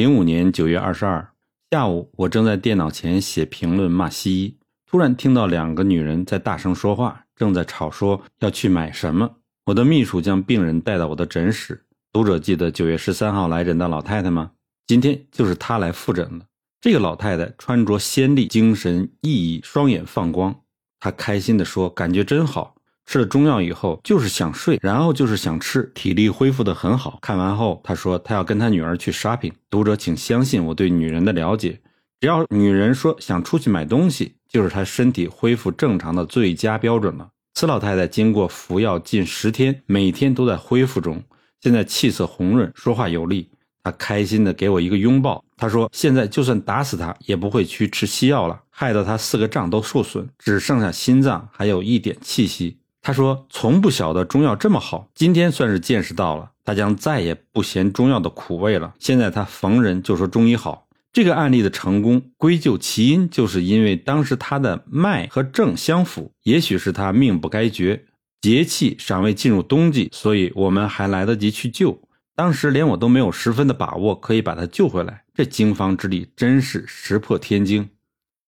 零五年九月二十二下午，我正在电脑前写评论骂西医，突然听到两个女人在大声说话，正在吵说要去买什么。我的秘书将病人带到我的诊室。读者记得九月十三号来诊的老太太吗？今天就是她来复诊了。这个老太太穿着鲜丽，精神奕奕，双眼放光。她开心地说：“感觉真好。”吃了中药以后，就是想睡，然后就是想吃，体力恢复得很好。看完后，他说他要跟他女儿去 shopping。读者，请相信我对女人的了解，只要女人说想出去买东西，就是她身体恢复正常的最佳标准了。此老太太经过服药近十天，每天都在恢复中，现在气色红润，说话有力。她开心地给我一个拥抱。她说现在就算打死她，也不会去吃西药了，害得她四个脏都受损，只剩下心脏还有一点气息。他说：“从不晓得中药这么好，今天算是见识到了。他将再也不嫌中药的苦味了。现在他逢人就说中医好。这个案例的成功，归咎其因，就是因为当时他的脉和症相符。也许是他命不该绝，节气尚未进入冬季，所以我们还来得及去救。当时连我都没有十分的把握可以把他救回来。这经方之力真是石破天惊。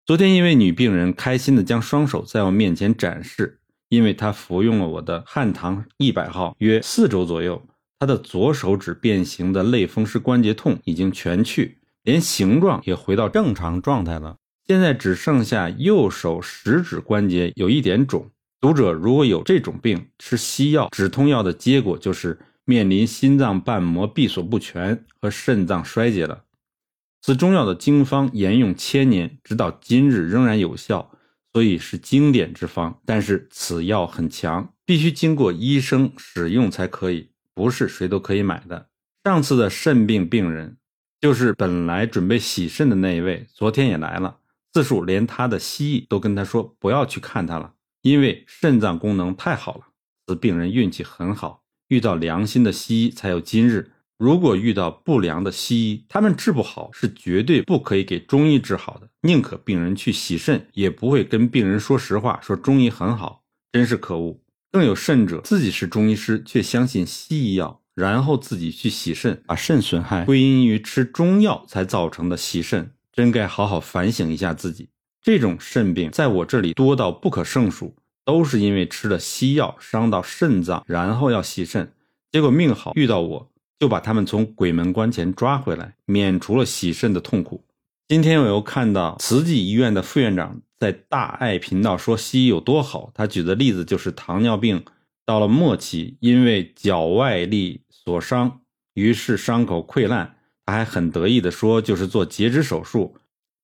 昨天一位女病人开心地将双手在我面前展示。”因为他服用了我的汉唐一百号约四周左右，他的左手指变形的类风湿关节痛已经全去，连形状也回到正常状态了。现在只剩下右手食指关节有一点肿。读者如果有这种病，吃西药止痛药的结果就是面临心脏瓣膜闭锁不全和肾脏衰竭了。此中药的经方沿用千年，直到今日仍然有效。所以是经典之方，但是此药很强，必须经过医生使用才可以，不是谁都可以买的。上次的肾病病人，就是本来准备洗肾的那一位，昨天也来了，自述连他的西医都跟他说不要去看他了，因为肾脏功能太好了。此病人运气很好，遇到良心的西医才有今日。如果遇到不良的西医，他们治不好，是绝对不可以给中医治好的。宁可病人去洗肾，也不会跟病人说实话，说中医很好，真是可恶。更有甚者，自己是中医师，却相信西医药，然后自己去洗肾，把肾损害归因于吃中药才造成的洗肾，真该好好反省一下自己。这种肾病在我这里多到不可胜数，都是因为吃了西药伤到肾脏，然后要洗肾，结果命好遇到我。就把他们从鬼门关前抓回来，免除了洗肾的痛苦。今天我又看到慈济医院的副院长在大爱频道说西医有多好。他举的例子就是糖尿病到了末期，因为脚外力所伤，于是伤口溃烂。他还很得意地说，就是做截肢手术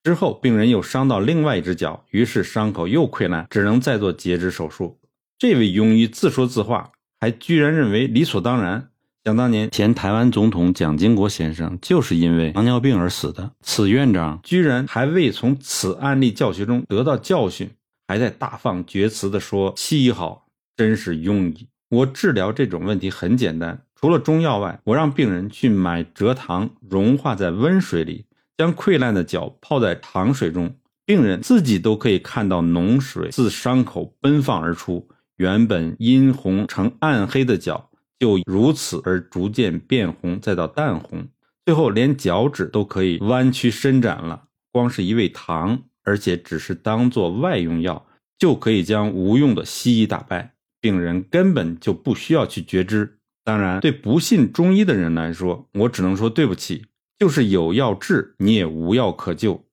之后，病人又伤到另外一只脚，于是伤口又溃烂，只能再做截肢手术。这位庸医自说自话，还居然认为理所当然。想当年，前台湾总统蒋经国先生就是因为糖尿病而死的。此院长居然还未从此案例教学中得到教训，还在大放厥词的说西医好，真是庸医。我治疗这种问题很简单，除了中药外，我让病人去买蔗糖，融化在温水里，将溃烂的脚泡在糖水中，病人自己都可以看到脓水自伤口奔放而出，原本殷红呈暗黑的脚。就如此而逐渐变红，再到淡红，最后连脚趾都可以弯曲伸展了。光是一味糖，而且只是当做外用药，就可以将无用的西医打败。病人根本就不需要去觉知。当然，对不信中医的人来说，我只能说对不起，就是有药治，你也无药可救。